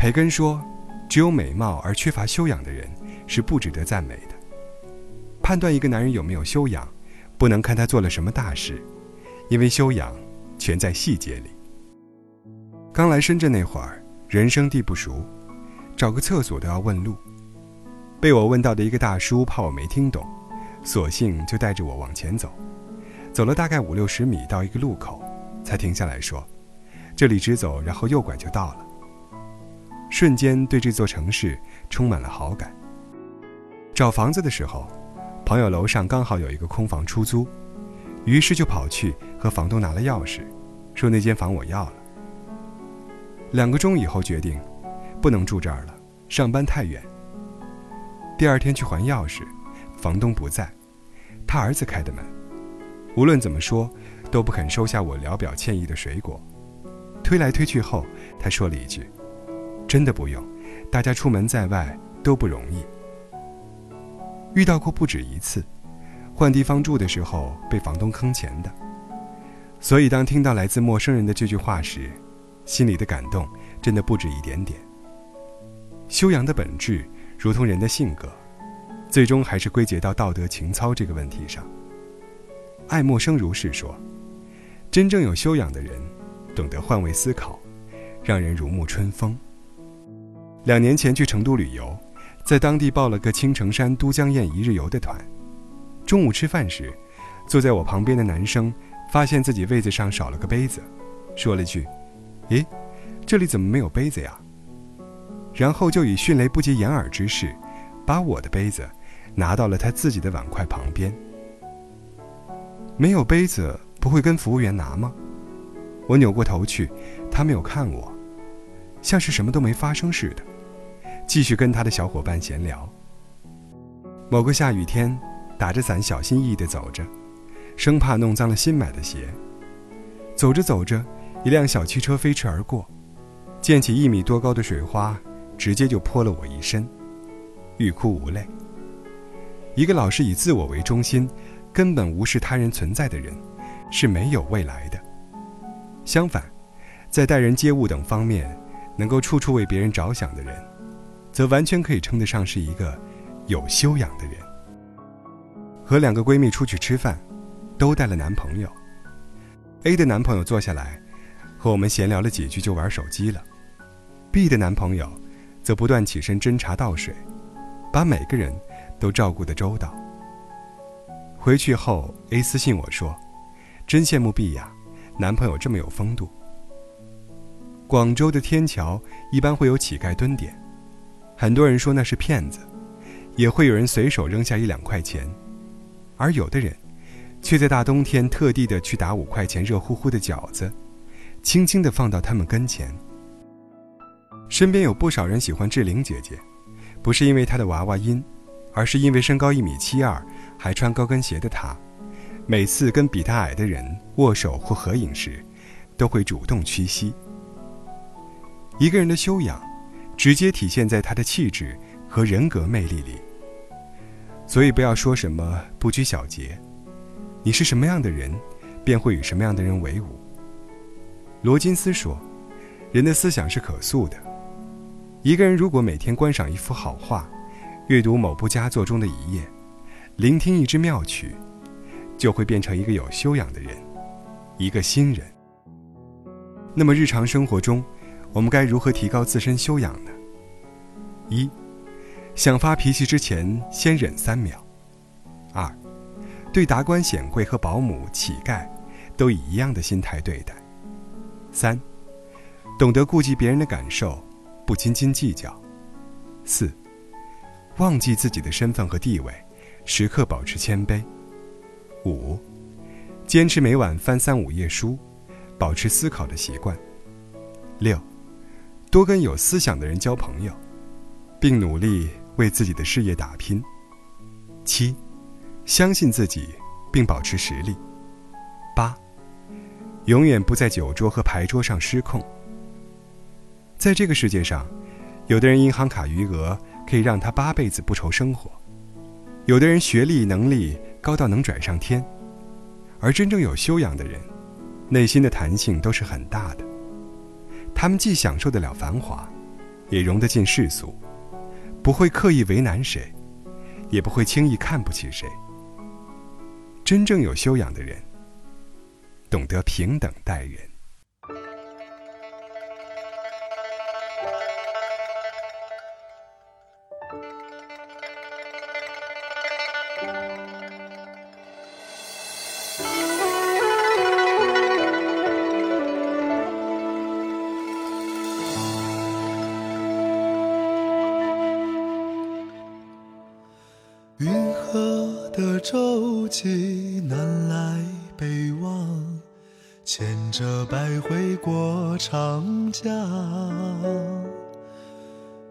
培根说：“只有美貌而缺乏修养的人是不值得赞美的。判断一个男人有没有修养，不能看他做了什么大事，因为修养全在细节里。”刚来深圳那会儿，人生地不熟，找个厕所都要问路。被我问到的一个大叔怕我没听懂，索性就带着我往前走。走了大概五六十米，到一个路口，才停下来说：“这里直走，然后右拐就到了。”瞬间对这座城市充满了好感。找房子的时候，朋友楼上刚好有一个空房出租，于是就跑去和房东拿了钥匙，说那间房我要了。两个钟以后决定，不能住这儿了，上班太远。第二天去还钥匙，房东不在，他儿子开的门。无论怎么说，都不肯收下我聊表歉意的水果。推来推去后，他说了一句：“真的不用，大家出门在外都不容易。”遇到过不止一次，换地方住的时候被房东坑钱的。所以当听到来自陌生人的这句话时，心里的感动真的不止一点点。修养的本质。如同人的性格，最终还是归结到道德情操这个问题上。爱默生如是说：“真正有修养的人，懂得换位思考，让人如沐春风。”两年前去成都旅游，在当地报了个青城山都江堰一日游的团。中午吃饭时，坐在我旁边的男生发现自己位子上少了个杯子，说了句：“咦，这里怎么没有杯子呀？”然后就以迅雷不及掩耳之势，把我的杯子拿到了他自己的碗筷旁边。没有杯子不会跟服务员拿吗？我扭过头去，他没有看我，像是什么都没发生似的，继续跟他的小伙伴闲聊。某个下雨天，打着伞小心翼翼地走着，生怕弄脏了新买的鞋。走着走着，一辆小汽车飞驰而过，溅起一米多高的水花。直接就泼了我一身，欲哭无泪。一个老是以自我为中心，根本无视他人存在的人，是没有未来的。相反，在待人接物等方面，能够处处为别人着想的人，则完全可以称得上是一个有修养的人。和两个闺蜜出去吃饭，都带了男朋友。A 的男朋友坐下来，和我们闲聊了几句，就玩手机了。B 的男朋友。则不断起身斟茶倒水，把每个人都照顾得周到。回去后，A 私信我说：“真羡慕 B 呀，男朋友这么有风度。”广州的天桥一般会有乞丐蹲点，很多人说那是骗子，也会有人随手扔下一两块钱，而有的人，却在大冬天特地的去打五块钱热乎乎的饺子，轻轻地放到他们跟前。身边有不少人喜欢志玲姐姐，不是因为她的娃娃音，而是因为身高一米七二，还穿高跟鞋的她，每次跟比她矮的人握手或合影时，都会主动屈膝。一个人的修养，直接体现在他的气质和人格魅力里。所以不要说什么不拘小节，你是什么样的人，便会与什么样的人为伍。罗金斯说：“人的思想是可塑的。”一个人如果每天观赏一幅好画，阅读某部佳作中的一页，聆听一支妙曲，就会变成一个有修养的人，一个新人。那么日常生活中，我们该如何提高自身修养呢？一，想发脾气之前先忍三秒。二，对达官显贵和保姆、乞丐，都以一样的心态对待。三，懂得顾及别人的感受。不斤斤计较。四，忘记自己的身份和地位，时刻保持谦卑。五，坚持每晚翻三五页书，保持思考的习惯。六，多跟有思想的人交朋友，并努力为自己的事业打拼。七，相信自己，并保持实力。八，永远不在酒桌和牌桌上失控。在这个世界上，有的人银行卡余额可以让他八辈子不愁生活，有的人学历能力高到能拽上天，而真正有修养的人，内心的弹性都是很大的。他们既享受得了繁华，也融得进世俗，不会刻意为难谁，也不会轻易看不起谁。真正有修养的人，懂得平等待人。南来北往，牵着百回过长江。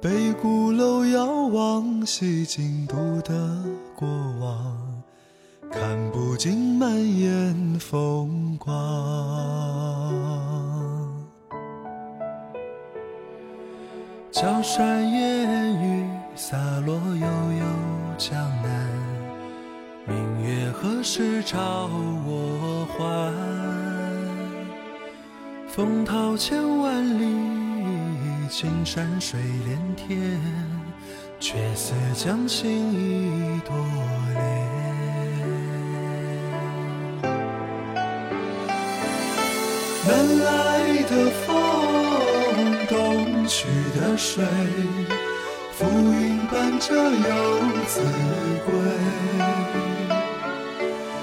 北鼓楼遥望西京都的过往，看不尽满眼风光。江山烟雨洒落悠悠。江南，月何时照我还？风涛千万里，青山水连天，却似将心一朵莲。南来的风，东去的水。浮云伴着游子归，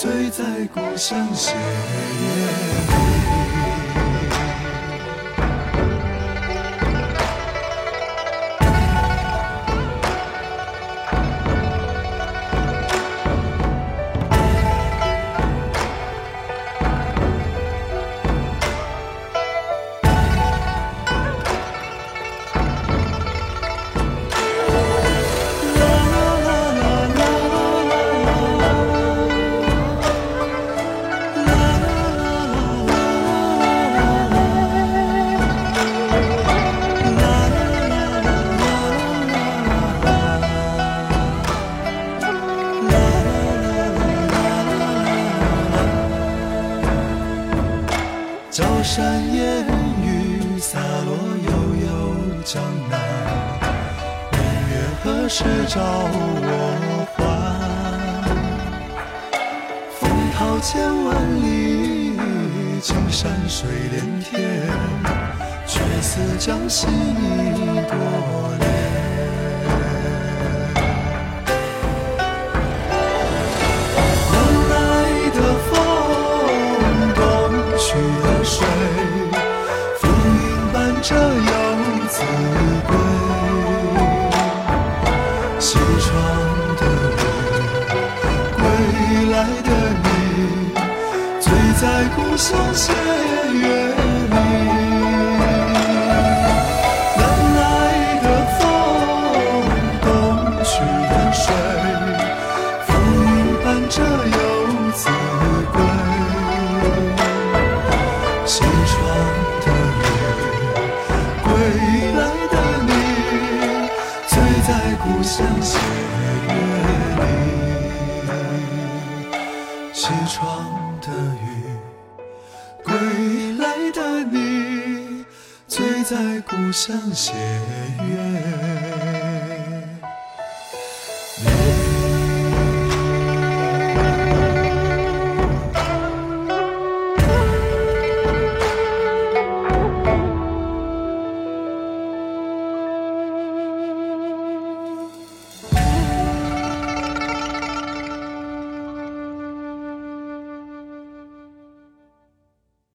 醉在故乡斜月小山烟雨洒落悠悠江南明月何时照我还？风涛千万里青山水连天却似将心一朵云伴着游子归。西窗的你，归来的你，醉在故乡斜故乡斜月。